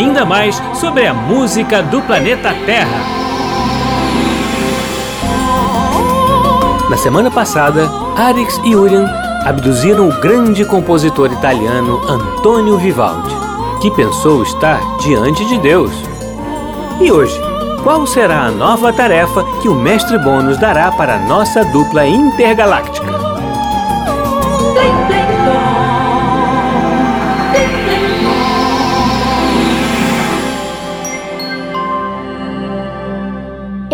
ainda mais sobre a música do planeta Terra. Na semana passada, Arix e Urian abduziram o grande compositor italiano Antonio Vivaldi, que pensou estar diante de Deus. E hoje, qual será a nova tarefa que o Mestre Bônus dará para a nossa dupla intergaláctica?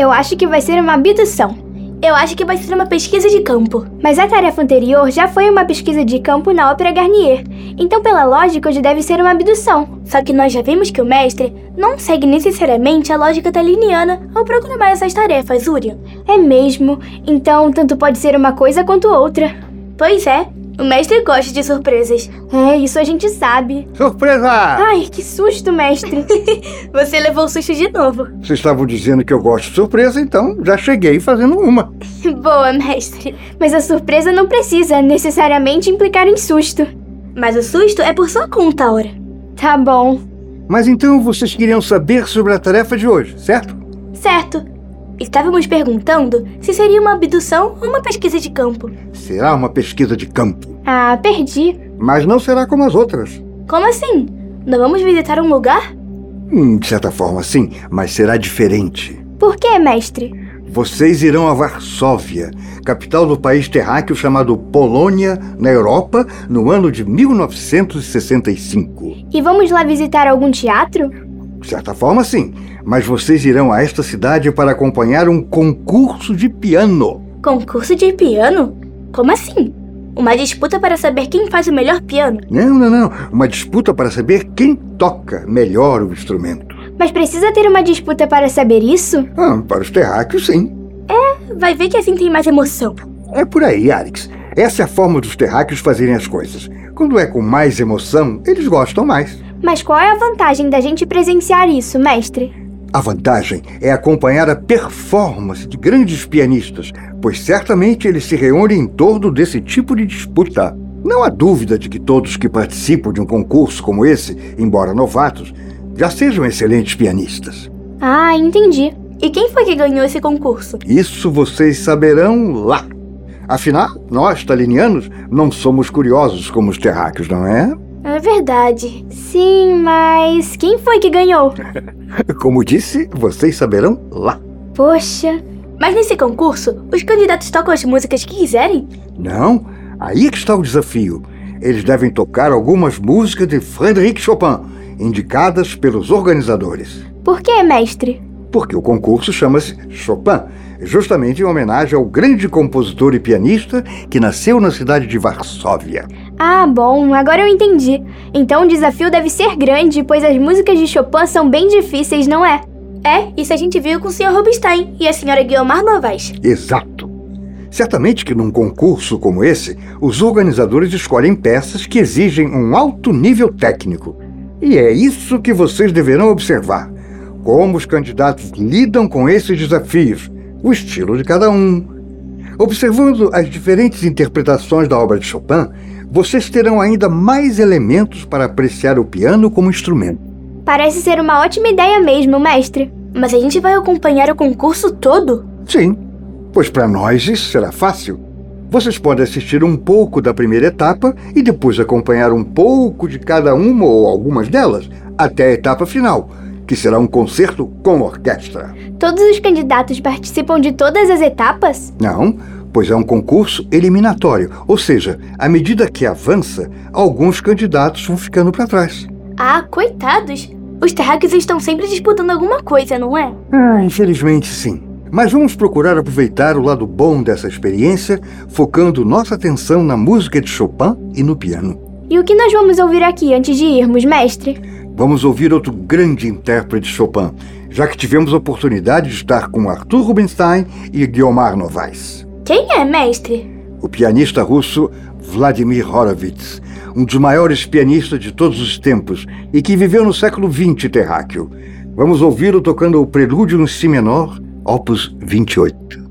Eu acho que vai ser uma abdução. Eu acho que vai ser uma pesquisa de campo. Mas a tarefa anterior já foi uma pesquisa de campo na Ópera Garnier. Então, pela lógica, hoje deve ser uma abdução. Só que nós já vimos que o mestre não segue necessariamente a lógica taliniana ao programar essas tarefas, Urian. É mesmo. Então, tanto pode ser uma coisa quanto outra. Pois é. O mestre gosta de surpresas. É, isso a gente sabe. Surpresa! Ai, que susto, mestre. Você levou o susto de novo. Vocês estavam dizendo que eu gosto de surpresa, então já cheguei fazendo uma. Boa, mestre. Mas a surpresa não precisa necessariamente implicar em susto. Mas o susto é por sua conta, Aura. Tá bom. Mas então vocês queriam saber sobre a tarefa de hoje, certo? Certo. Estávamos perguntando se seria uma abdução ou uma pesquisa de campo. Será uma pesquisa de campo. Ah, perdi. Mas não será como as outras. Como assim? Não vamos visitar um lugar? Hum, de certa forma, sim, mas será diferente. Por que, mestre? Vocês irão a Varsóvia, capital do país terráqueo chamado Polônia, na Europa, no ano de 1965. E vamos lá visitar algum teatro? De certa forma, sim. Mas vocês irão a esta cidade para acompanhar um concurso de piano. Concurso de piano? Como assim? Uma disputa para saber quem faz o melhor piano? Não, não, não. Uma disputa para saber quem toca melhor o instrumento. Mas precisa ter uma disputa para saber isso? Ah, para os terráqueos, sim. É, vai ver que assim tem mais emoção. É por aí, Arix. Essa é a forma dos terráqueos fazerem as coisas. Quando é com mais emoção, eles gostam mais. Mas qual é a vantagem da gente presenciar isso, mestre? A vantagem é acompanhar a performance de grandes pianistas, pois certamente eles se reúnem em torno desse tipo de disputa. Não há dúvida de que todos que participam de um concurso como esse, embora novatos, já sejam excelentes pianistas. Ah, entendi. E quem foi que ganhou esse concurso? Isso vocês saberão lá. Afinal, nós, talinianos, não somos curiosos como os terráqueos, não é? É verdade. Sim, mas quem foi que ganhou? Como disse, vocês saberão lá. Poxa. Mas nesse concurso, os candidatos tocam as músicas que quiserem? Não, aí é que está o desafio. Eles devem tocar algumas músicas de Frédéric Chopin, indicadas pelos organizadores. Por que, mestre? Porque o concurso chama-se Chopin, justamente em homenagem ao grande compositor e pianista que nasceu na cidade de Varsóvia. Ah, bom, agora eu entendi. Então o desafio deve ser grande, pois as músicas de Chopin são bem difíceis, não é? É, isso a gente viu com o Sr. Rubinstein e a Sra. Guiomar Novaes. Exato. Certamente que num concurso como esse, os organizadores escolhem peças que exigem um alto nível técnico. E é isso que vocês deverão observar. Como os candidatos lidam com esses desafios, o estilo de cada um. Observando as diferentes interpretações da obra de Chopin, vocês terão ainda mais elementos para apreciar o piano como instrumento. Parece ser uma ótima ideia mesmo, mestre. Mas a gente vai acompanhar o concurso todo? Sim, pois para nós isso será fácil. Vocês podem assistir um pouco da primeira etapa e depois acompanhar um pouco de cada uma ou algumas delas até a etapa final, que será um concerto com orquestra. Todos os candidatos participam de todas as etapas? Não, pois é um concurso eliminatório, ou seja, à medida que avança, alguns candidatos vão ficando para trás. Ah, coitados! Os terráqueos estão sempre disputando alguma coisa, não é? Ah, infelizmente sim. Mas vamos procurar aproveitar o lado bom dessa experiência, focando nossa atenção na música de Chopin e no piano. E o que nós vamos ouvir aqui antes de irmos, mestre? Vamos ouvir outro grande intérprete de Chopin, já que tivemos a oportunidade de estar com Arthur Rubinstein e Guiomar Novaes. Quem é, mestre? O pianista russo Vladimir Horowitz, um dos maiores pianistas de todos os tempos e que viveu no século XX terráqueo. Vamos ouvi-lo tocando o Prelúdio no Si menor, opus 28.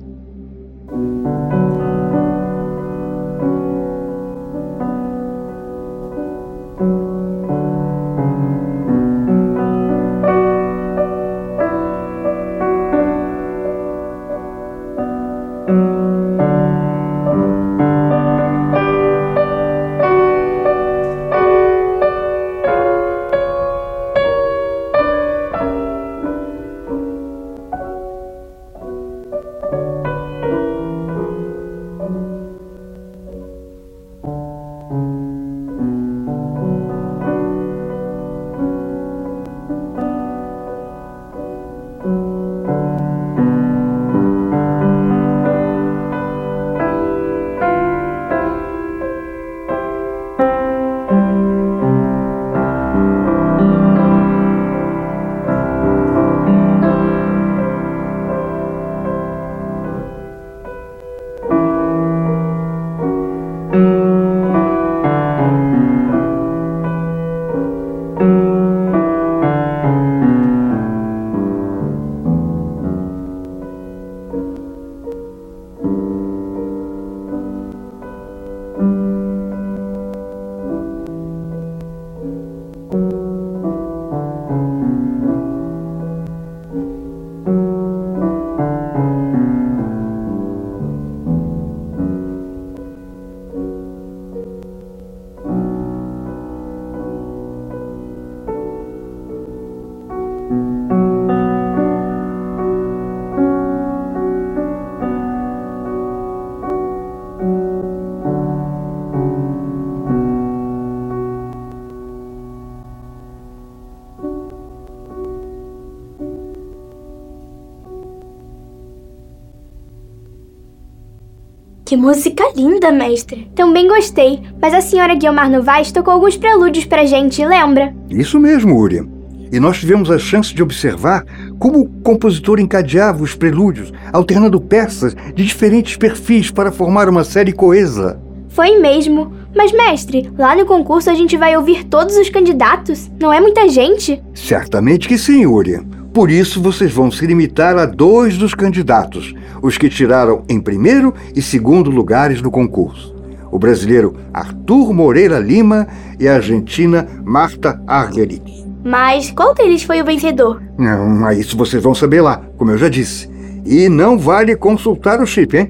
Que música linda, mestre. Também gostei, mas a senhora Guilmar Novaes tocou alguns prelúdios pra gente, lembra? Isso mesmo, Uriah. E nós tivemos a chance de observar como o compositor encadeava os prelúdios, alternando peças de diferentes perfis para formar uma série coesa. Foi mesmo. Mas, mestre, lá no concurso a gente vai ouvir todos os candidatos? Não é muita gente? Certamente que sim, Uriah. Por isso, vocês vão se limitar a dois dos candidatos, os que tiraram em primeiro e segundo lugares no concurso. O brasileiro Arthur Moreira Lima e a argentina Marta Argerich. Mas qual deles foi o vencedor? Não, isso vocês vão saber lá, como eu já disse. E não vale consultar o chip, hein?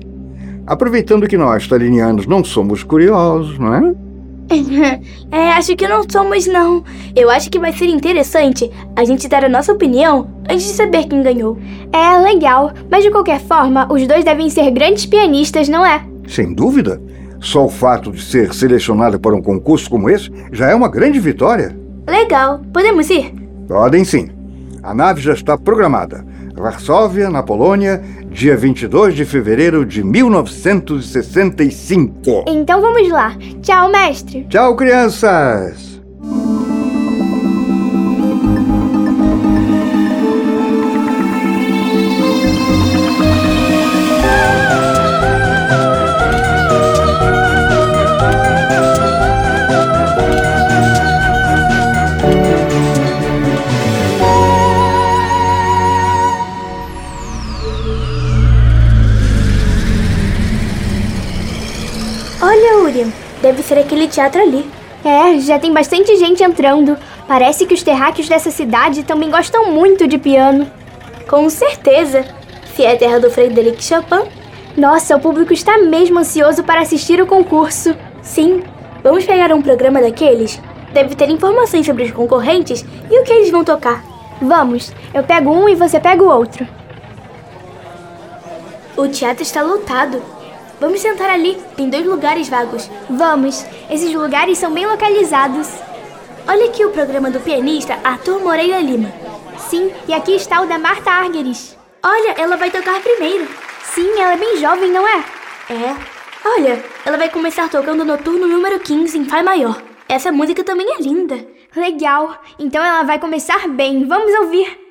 Aproveitando que nós, talinianos, não somos curiosos, não é? É, acho que não somos, não. Eu acho que vai ser interessante a gente dar a nossa opinião antes de saber quem ganhou. É, legal. Mas de qualquer forma, os dois devem ser grandes pianistas, não é? Sem dúvida. Só o fato de ser selecionado para um concurso como esse já é uma grande vitória. Legal. Podemos ir? Podem sim. A nave já está programada. Varsóvia, na Polônia, dia 22 de fevereiro de 1965. Então vamos lá. Tchau, mestre. Tchau, crianças. Deve ser aquele teatro ali. É, já tem bastante gente entrando. Parece que os terráqueos dessa cidade também gostam muito de piano. Com certeza. Se é a terra do Frederic Chopin. Nossa, o público está mesmo ansioso para assistir o concurso. Sim. Vamos pegar um programa daqueles? Deve ter informações sobre os concorrentes e o que eles vão tocar. Vamos. Eu pego um e você pega o outro. O teatro está lotado. Vamos sentar ali, tem dois lugares vagos. Vamos, esses lugares são bem localizados. olha aqui o programa do pianista Arthur Moreira Lima. Sim, e aqui está o da Marta Argeris. Olha, ela vai tocar primeiro. Sim, ela é bem jovem, não é? É. Olha, ela vai começar tocando o noturno número 15 em Fá maior. Essa música também é linda. Legal. Então ela vai começar bem. Vamos ouvir.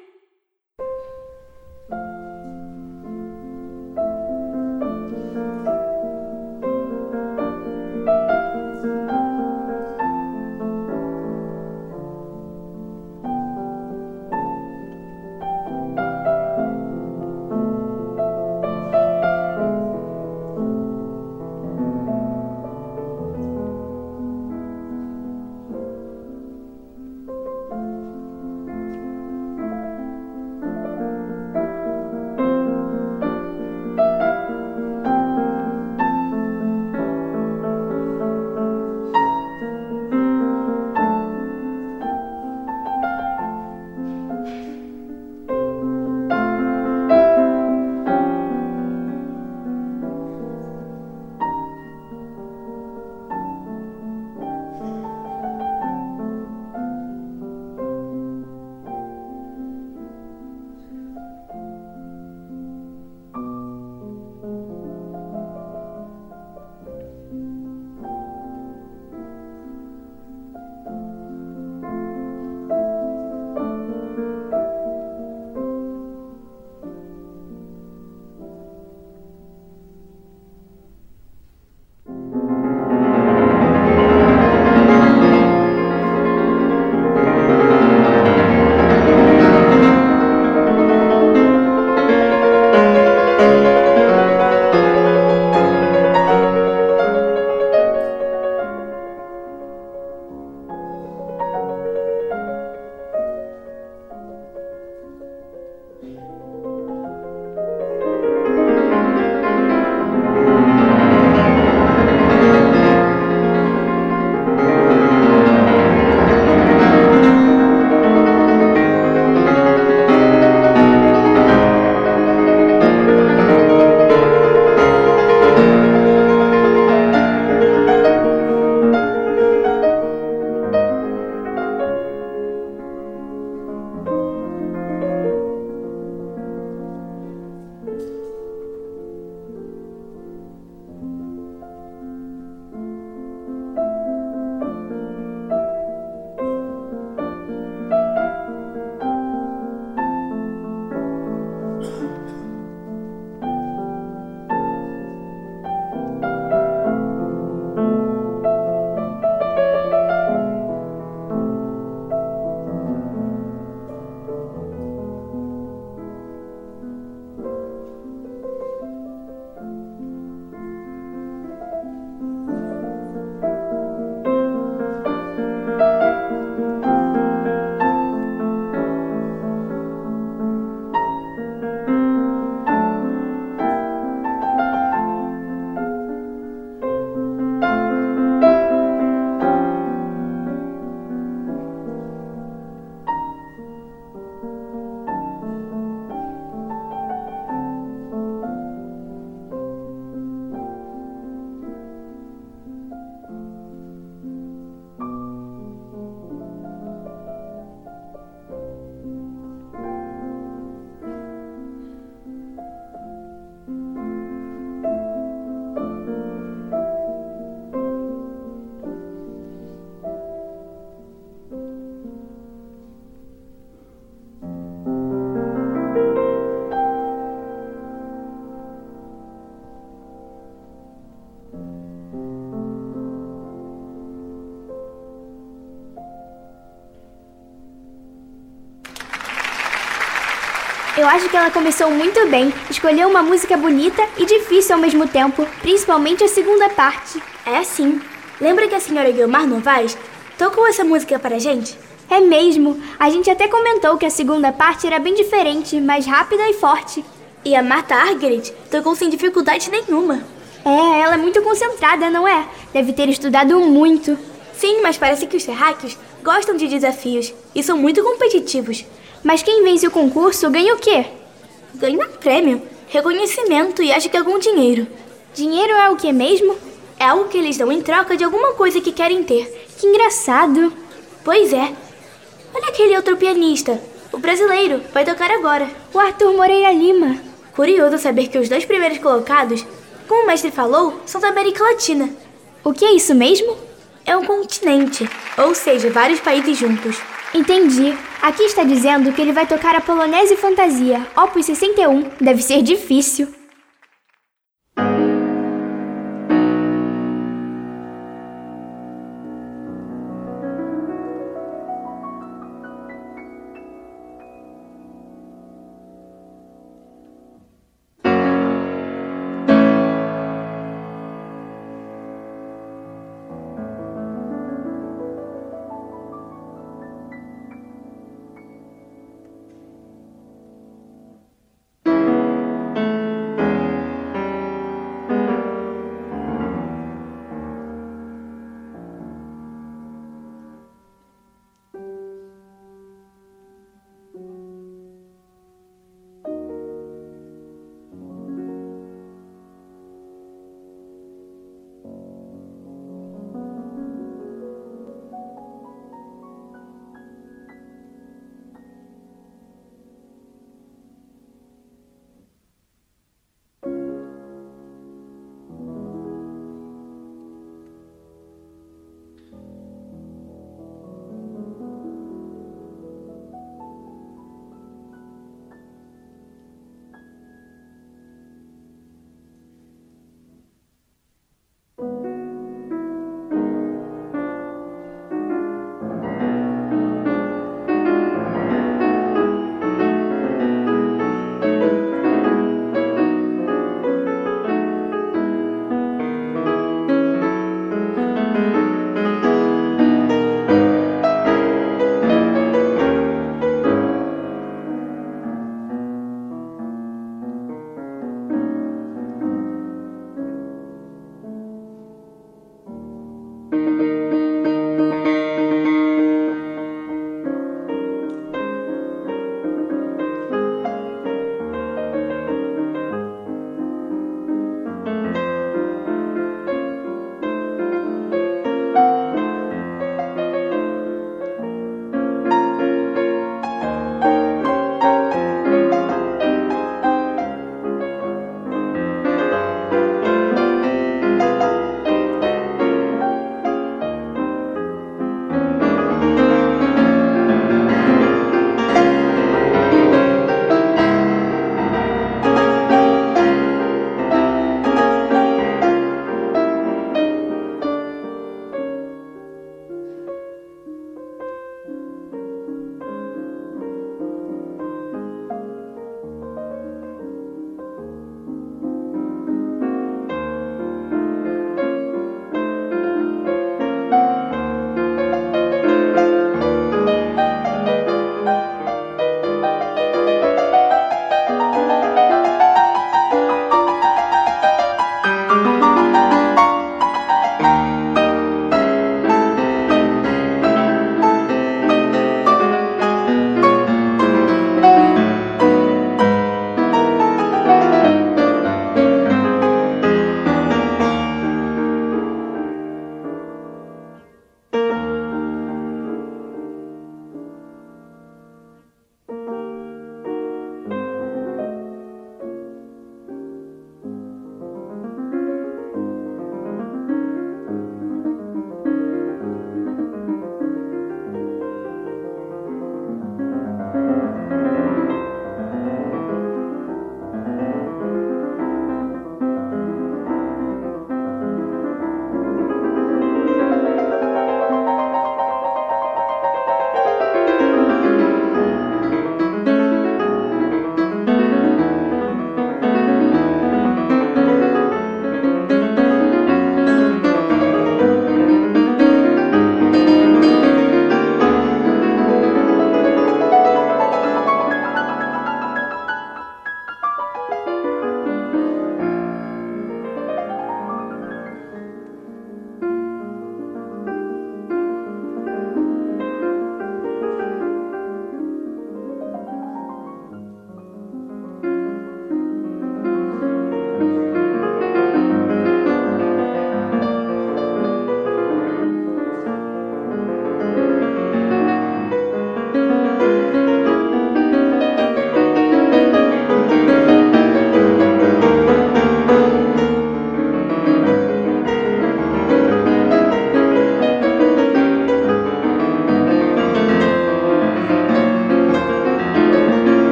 Eu acho que ela começou muito bem, escolheu uma música bonita e difícil ao mesmo tempo, principalmente a segunda parte. É sim. Lembra que a senhora Guilmar Novaes tocou essa música para a gente? É mesmo. A gente até comentou que a segunda parte era bem diferente, mais rápida e forte. E a Marta Argerich tocou sem dificuldade nenhuma. É, ela é muito concentrada, não é? Deve ter estudado muito. Sim, mas parece que os terráqueos gostam de desafios e são muito competitivos. Mas quem vence o concurso ganha o quê? Ganha prêmio, reconhecimento e acho que algum dinheiro. Dinheiro é o que mesmo? É algo que eles dão em troca de alguma coisa que querem ter. Que engraçado. Pois é. Olha aquele outro pianista. O brasileiro vai tocar agora. O Arthur Moreira Lima. Curioso saber que os dois primeiros colocados, como o mestre falou, são da América Latina. O que é isso mesmo? É um continente, ou seja, vários países juntos. Entendi. Aqui está dizendo que ele vai tocar a Polonese Fantasia, Opus 61. Deve ser difícil.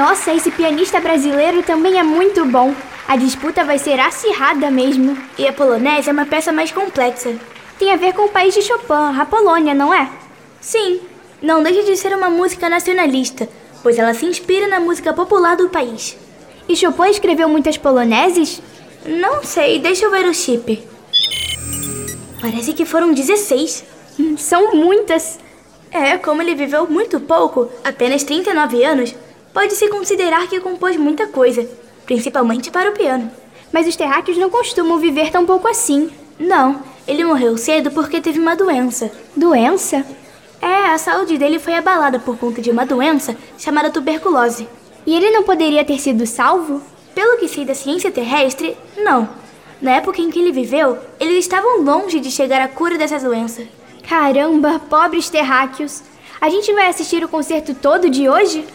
Nossa, esse pianista brasileiro também é muito bom. A disputa vai ser acirrada mesmo. E a polonesa é uma peça mais complexa. Tem a ver com o país de Chopin, a Polônia, não é? Sim, não deixa de ser uma música nacionalista, pois ela se inspira na música popular do país. E Chopin escreveu muitas poloneses? Não sei, deixa eu ver o chip. Parece que foram 16. Hum, são muitas. É, como ele viveu muito pouco, apenas 39 anos, pode-se considerar que compôs muita coisa, principalmente para o piano. Mas os terráqueos não costumam viver tão pouco assim. Não, ele morreu cedo porque teve uma doença. Doença? É, a saúde dele foi abalada por conta de uma doença chamada tuberculose. E ele não poderia ter sido salvo? Pelo que sei da ciência terrestre, não. Na época em que ele viveu, eles estavam longe de chegar à cura dessa doença. Caramba, pobres terráqueos. A gente vai assistir o concerto todo de hoje?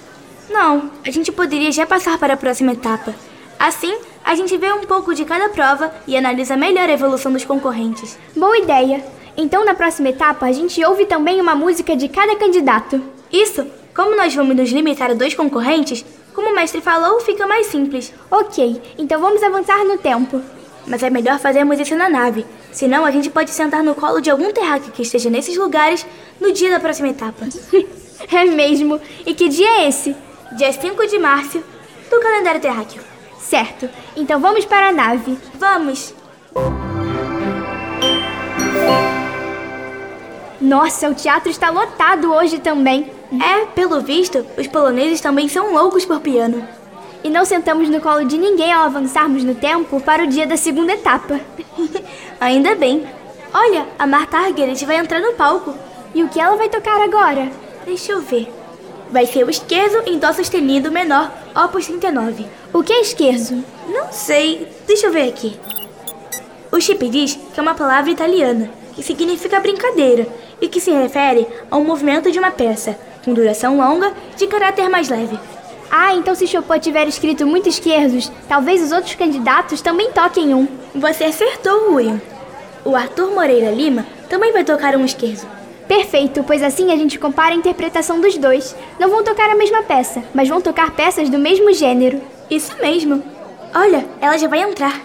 Não, a gente poderia já passar para a próxima etapa. Assim, a gente vê um pouco de cada prova e analisa melhor a evolução dos concorrentes. Boa ideia! Então, na próxima etapa, a gente ouve também uma música de cada candidato. Isso! Como nós vamos nos limitar a dois concorrentes, como o mestre falou, fica mais simples. Ok, então vamos avançar no tempo. Mas é melhor fazermos isso na nave, senão a gente pode sentar no colo de algum terráqueo que esteja nesses lugares no dia da próxima etapa. é mesmo? E que dia é esse? Dia 5 de março do calendário terráqueo. Certo, então vamos para a nave. Vamos! Nossa, o teatro está lotado hoje também. É, pelo visto, os poloneses também são loucos por piano. E não sentamos no colo de ninguém ao avançarmos no tempo para o dia da segunda etapa. Ainda bem. Olha, a Marta Argerich vai entrar no palco. E o que ela vai tocar agora? Deixa eu ver. Vai ser o esquerdo em Dó sustenido menor, opus 39. O que é esquerdo? Não sei. Deixa eu ver aqui. O chip diz que é uma palavra italiana, que significa brincadeira e que se refere ao movimento de uma peça, com duração longa, de caráter mais leve. Ah, então se Chopin tiver escrito muito esquerdos, talvez os outros candidatos também toquem um. Você acertou, William. O Arthur Moreira Lima também vai tocar um esquerdo. Perfeito, pois assim a gente compara a interpretação dos dois. Não vão tocar a mesma peça, mas vão tocar peças do mesmo gênero. Isso mesmo. Olha, ela já vai entrar.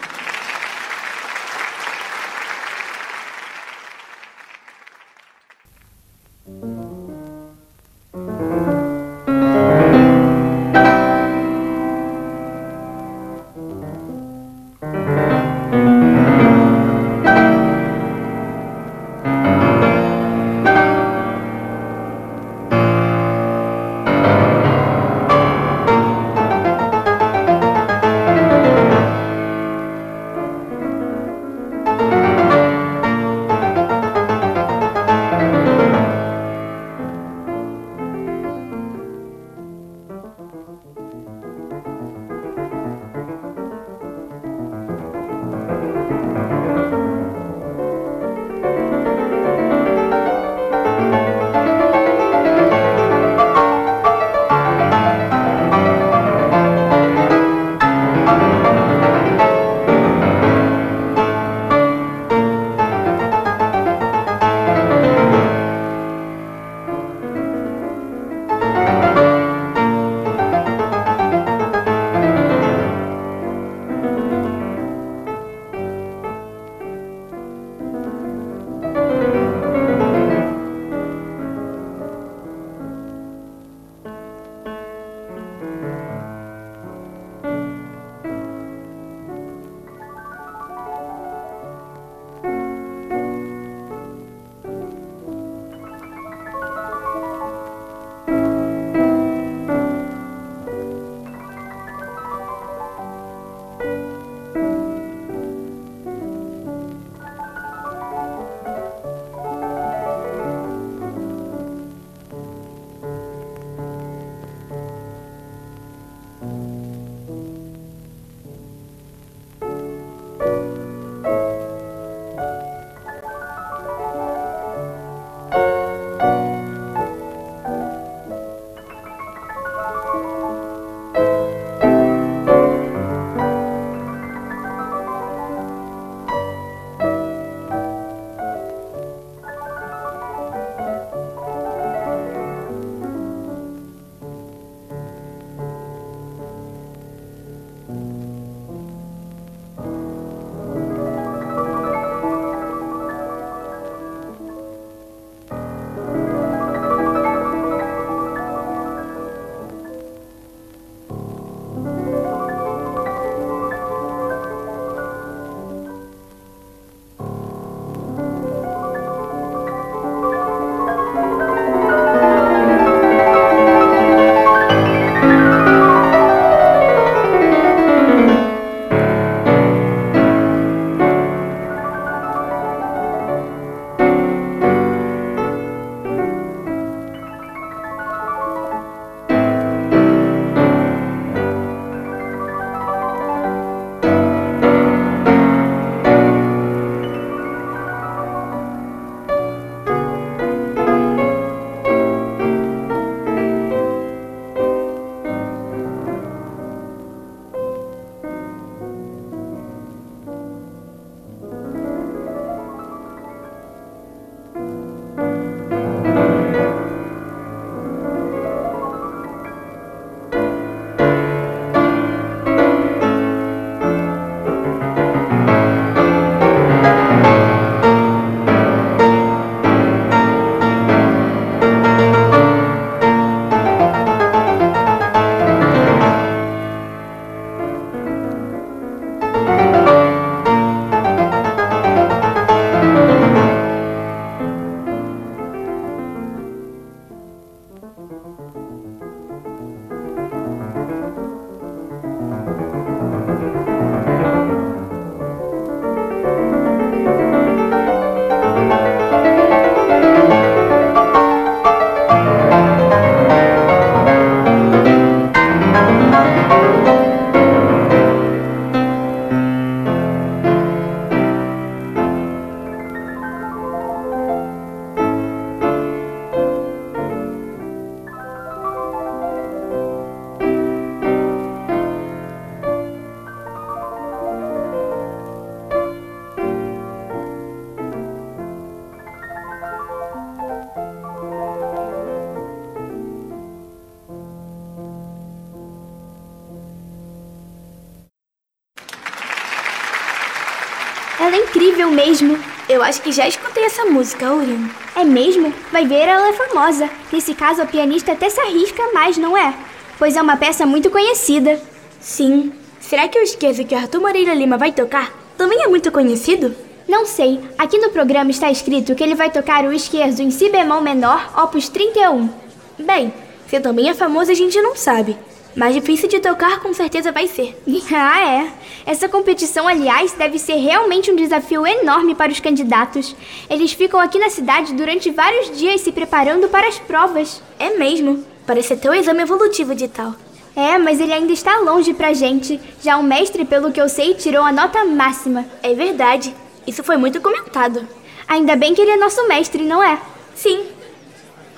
Acho que já escutei essa música, Aurinho. É mesmo? Vai ver, ela é famosa. Nesse caso, a pianista até se arrisca mais, não é? Pois é uma peça muito conhecida. Sim. Será que eu esqueço que Arthur Moreira Lima vai tocar? Também é muito conhecido? Não sei. Aqui no programa está escrito que ele vai tocar o esquerdo em si bemol menor, opus 31. Bem, se também é famoso a gente não sabe. Mais difícil de tocar com certeza vai ser. ah, é. Essa competição, aliás, deve ser realmente um desafio enorme para os candidatos. Eles ficam aqui na cidade durante vários dias se preparando para as provas. É mesmo. Parece até o exame evolutivo de tal. É, mas ele ainda está longe pra gente. Já o mestre, pelo que eu sei, tirou a nota máxima. É verdade. Isso foi muito comentado. Ainda bem que ele é nosso mestre, não é? Sim.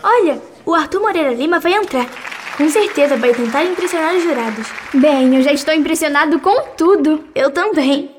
Olha, o Arthur Moreira Lima vai entrar. Com certeza vai tentar impressionar os jurados. Bem, eu já estou impressionado com tudo. Eu também.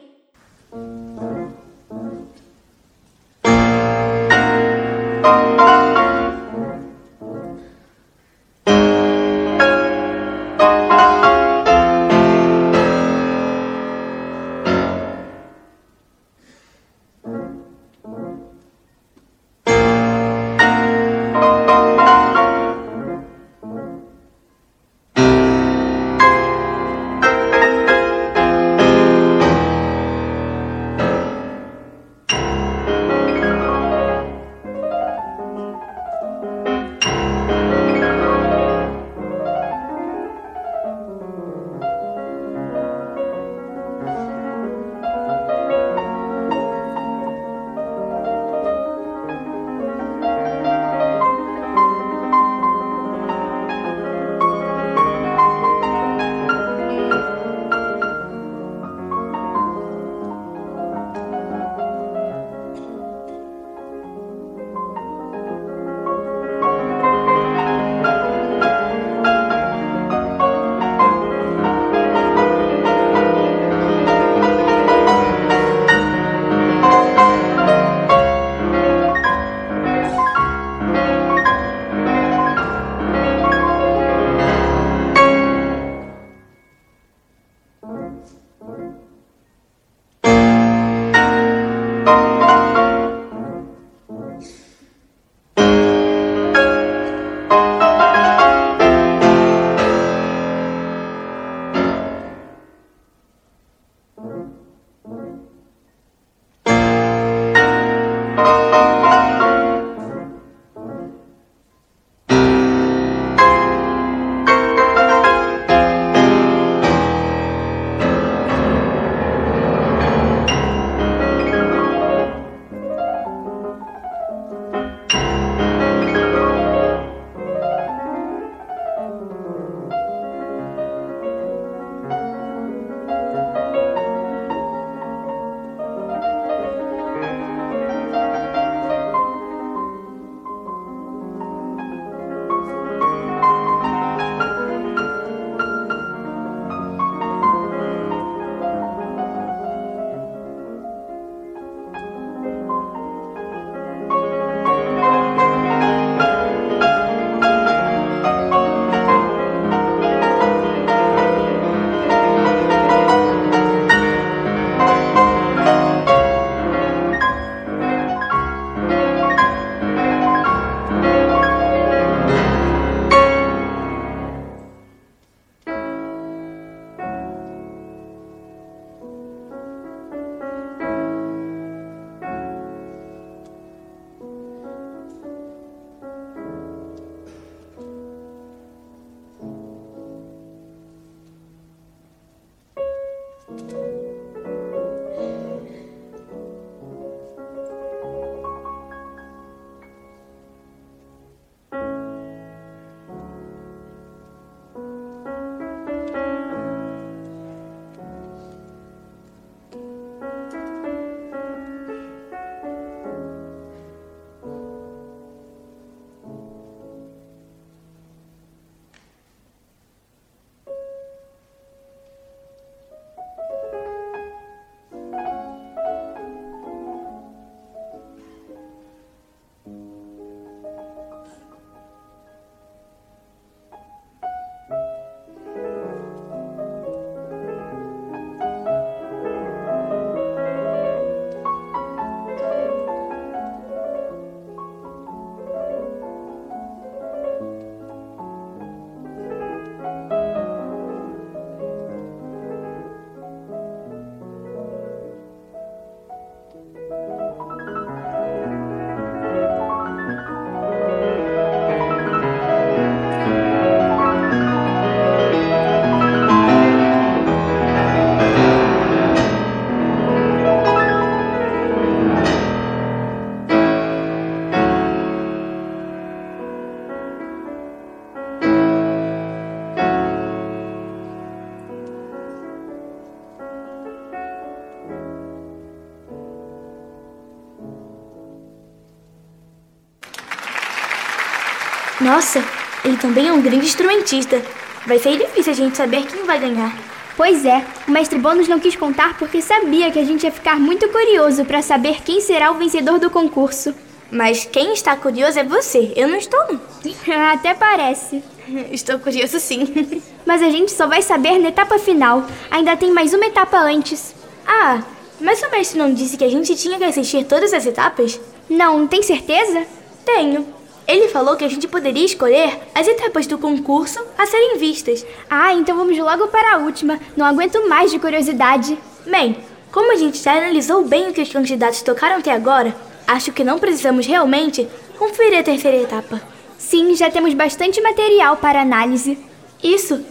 Nossa, ele também é um grande instrumentista. Vai ser difícil a gente saber quem vai ganhar. Pois é, o mestre Bônus não quis contar porque sabia que a gente ia ficar muito curioso para saber quem será o vencedor do concurso. Mas quem está curioso é você, eu não estou. Até parece. Estou curioso sim. Mas a gente só vai saber na etapa final. Ainda tem mais uma etapa antes. Ah, mas o mestre não disse que a gente tinha que assistir todas as etapas? Não, tem certeza? Tenho. Ele falou que a gente poderia escolher as etapas do concurso a serem vistas. Ah, então vamos logo para a última. Não aguento mais de curiosidade. Bem, como a gente já analisou bem o que os candidatos tocaram até agora, acho que não precisamos realmente conferir a terceira etapa. Sim, já temos bastante material para análise. Isso.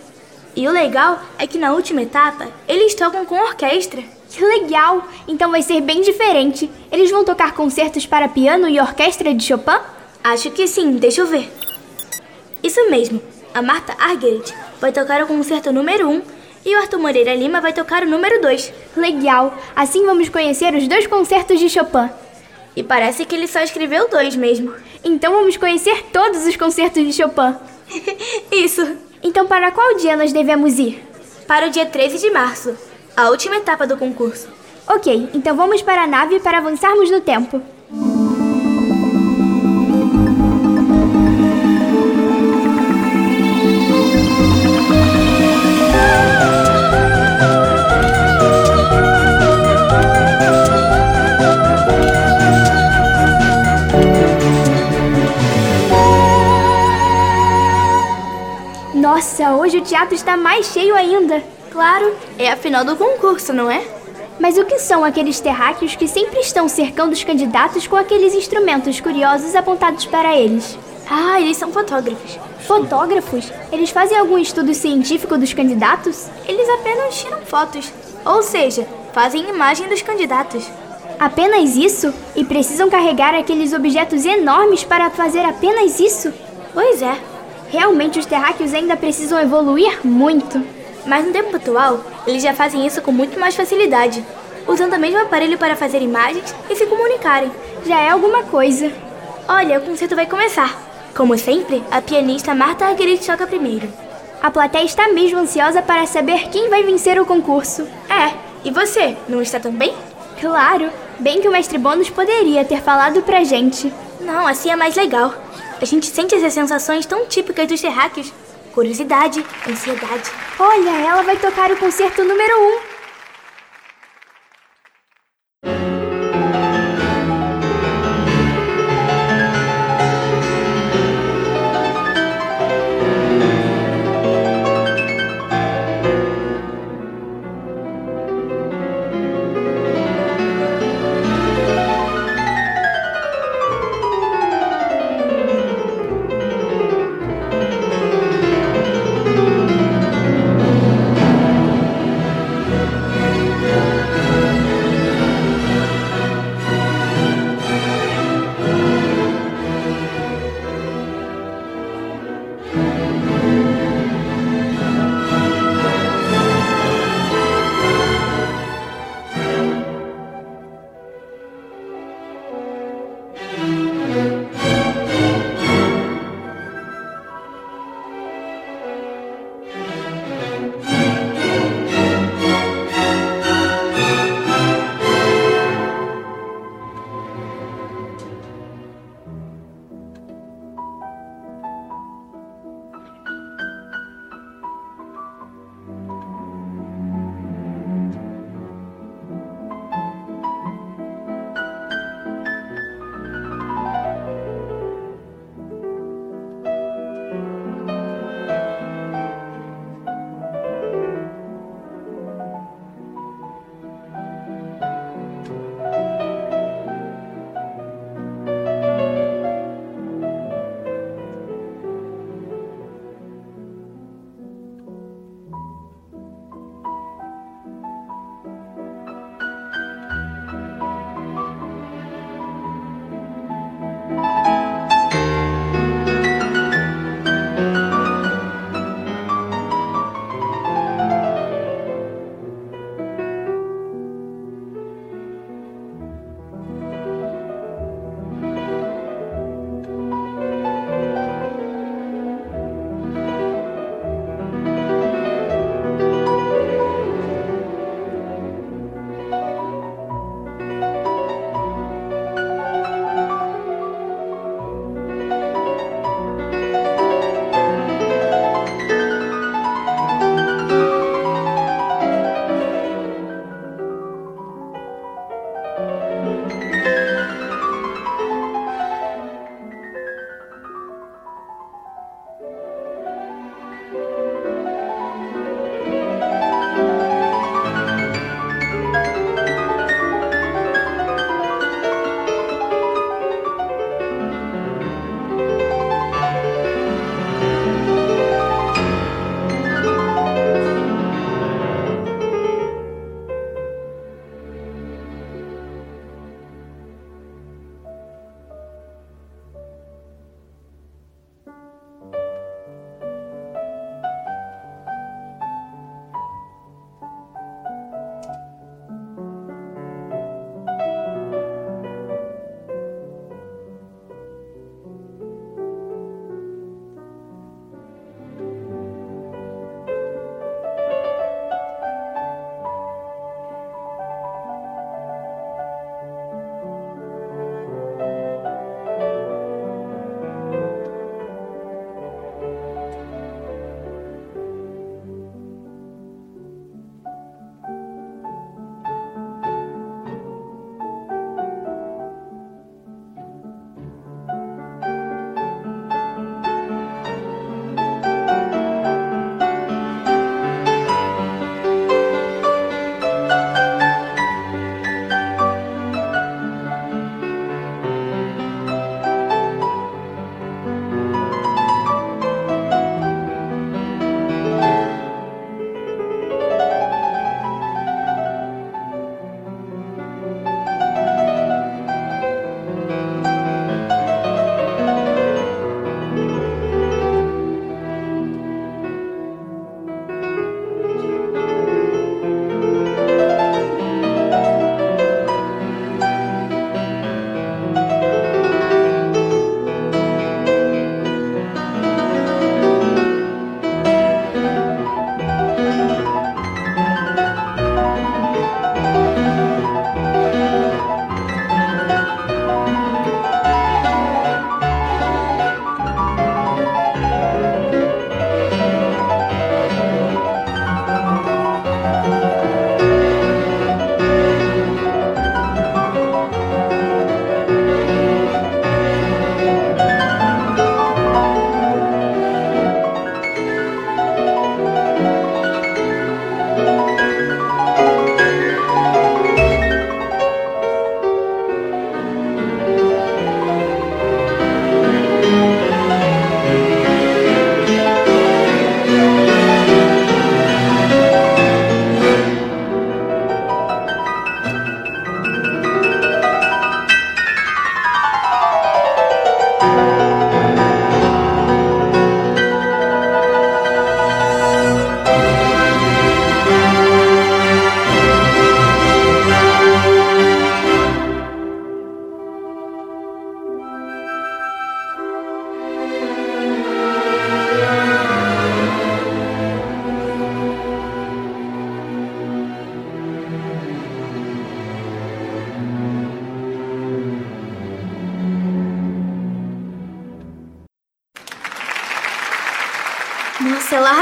E o legal é que na última etapa eles tocam com orquestra. Que legal! Então vai ser bem diferente. Eles vão tocar concertos para piano e orquestra de Chopin? Acho que sim, deixa eu ver. Isso mesmo. A Marta Argerich vai tocar o concerto número 1 um, e o Arthur Moreira Lima vai tocar o número 2. Legal! Assim vamos conhecer os dois concertos de Chopin. E parece que ele só escreveu dois mesmo. Então vamos conhecer todos os concertos de Chopin. Isso. Então para qual dia nós devemos ir? Para o dia 13 de março, a última etapa do concurso. Ok, então vamos para a nave para avançarmos no tempo. Nossa, hoje o teatro está mais cheio ainda. Claro, é a final do concurso, não é? Mas o que são aqueles terráqueos que sempre estão cercando os candidatos com aqueles instrumentos curiosos apontados para eles? Ah, eles são fotógrafos. Fotógrafos? Eles fazem algum estudo científico dos candidatos? Eles apenas tiram fotos. Ou seja, fazem imagem dos candidatos. Apenas isso? E precisam carregar aqueles objetos enormes para fazer apenas isso? Pois é. Realmente os terráqueos ainda precisam evoluir muito. Mas no tempo atual, eles já fazem isso com muito mais facilidade, usando o mesmo aparelho para fazer imagens e se comunicarem. Já é alguma coisa. Olha, o concerto vai começar. Como sempre, a pianista Marta Argerich toca primeiro. A plateia está mesmo ansiosa para saber quem vai vencer o concurso. É, e você, não está também? Claro, bem que o mestre Bônus poderia ter falado pra gente. Não, assim é mais legal. A gente sente essas sensações tão típicas dos terráqueos curiosidade, ansiedade. Olha, ela vai tocar o concerto número 1. Um.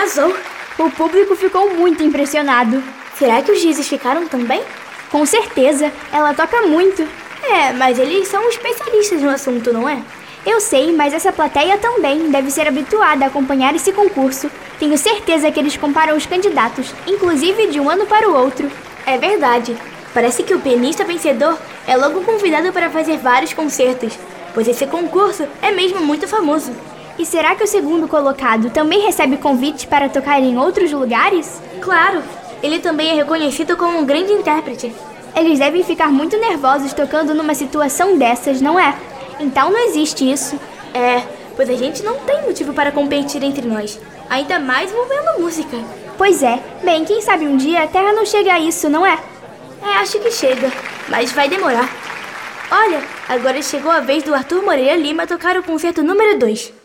Arrasou. O público ficou muito impressionado. Será que os juízes ficaram também? Com certeza, ela toca muito. É, mas eles são especialistas no assunto, não é? Eu sei, mas essa plateia também deve ser habituada a acompanhar esse concurso. Tenho certeza que eles comparam os candidatos, inclusive de um ano para o outro. É verdade. Parece que o pianista vencedor é logo convidado para fazer vários concertos, pois esse concurso é mesmo muito famoso. E será que o segundo colocado também recebe convite para tocar em outros lugares? Claro, ele também é reconhecido como um grande intérprete. Eles devem ficar muito nervosos tocando numa situação dessas, não é? Então não existe isso. É, pois a gente não tem motivo para competir entre nós. Ainda mais envolvendo música. Pois é. Bem, quem sabe um dia a Terra não chega a isso, não é? É, acho que chega. Mas vai demorar. Olha, agora chegou a vez do Arthur Moreira Lima tocar o concerto número 2.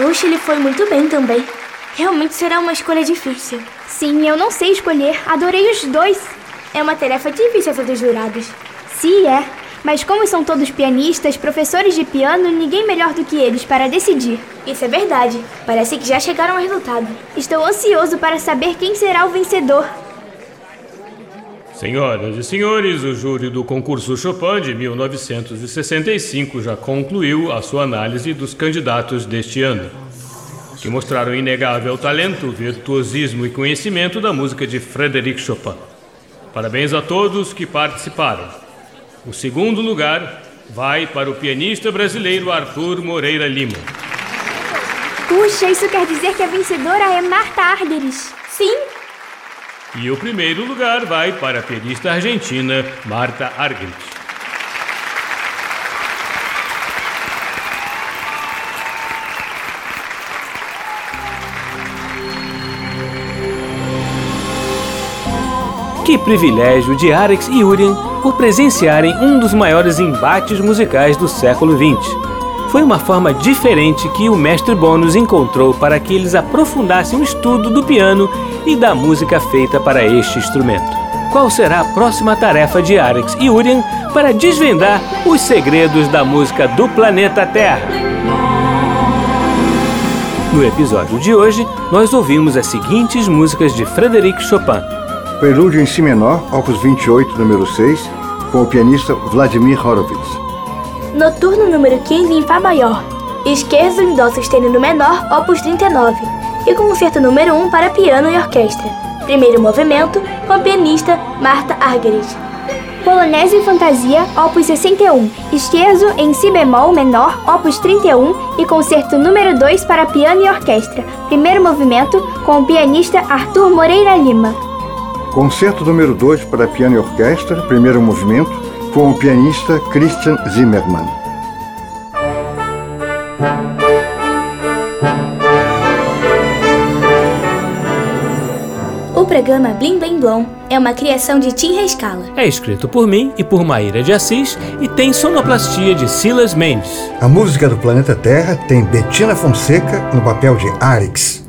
Puxa, ele foi muito bem também. Realmente será uma escolha difícil. Sim, eu não sei escolher. Adorei os dois. É uma tarefa difícil essa dos jurados. Sim, é. Mas como são todos pianistas, professores de piano, ninguém melhor do que eles para decidir. Isso é verdade. Parece que já chegaram ao resultado. Estou ansioso para saber quem será o vencedor. Senhoras e senhores, o júri do concurso Chopin de 1965 já concluiu a sua análise dos candidatos deste ano, que mostraram inegável talento, virtuosismo e conhecimento da música de Frédéric Chopin. Parabéns a todos que participaram. O segundo lugar vai para o pianista brasileiro Arthur Moreira Lima. Puxa, isso quer dizer que a vencedora é Marta Argerich. Sim, E o primeiro lugar vai para a pianista argentina Marta Argerich. Que privilégio de Alex e Urien por presenciarem um dos maiores embates musicais do século XX. Foi uma forma diferente que o mestre Bônus encontrou para que eles aprofundassem o estudo do piano e da música feita para este instrumento. Qual será a próxima tarefa de Alex e Urien para desvendar os segredos da música do planeta Terra? No episódio de hoje, nós ouvimos as seguintes músicas de Frédéric Chopin. Prelúdio em Si menor, opus 28, número 6, com o pianista Vladimir Horowitz. Noturno número 15 em Fá maior. Esquerdo em Dó sustenido menor, opus 39. E concerto número 1 para piano e orquestra. Primeiro movimento, com a pianista Marta Argerich. Polonese e Fantasia, opus 61. Esquerdo em Si bemol menor, opus 31 e concerto número 2 para piano e orquestra. Primeiro movimento com o pianista Arthur Moreira Lima. Concerto número 2 para piano e orquestra, primeiro movimento, com o pianista Christian Zimmermann. O programa Blim Blim Blom é uma criação de Tim Rescala. É escrito por mim e por Maíra de Assis e tem sonoplastia de Silas Mendes. A música do planeta Terra tem Bettina Fonseca no papel de Arix.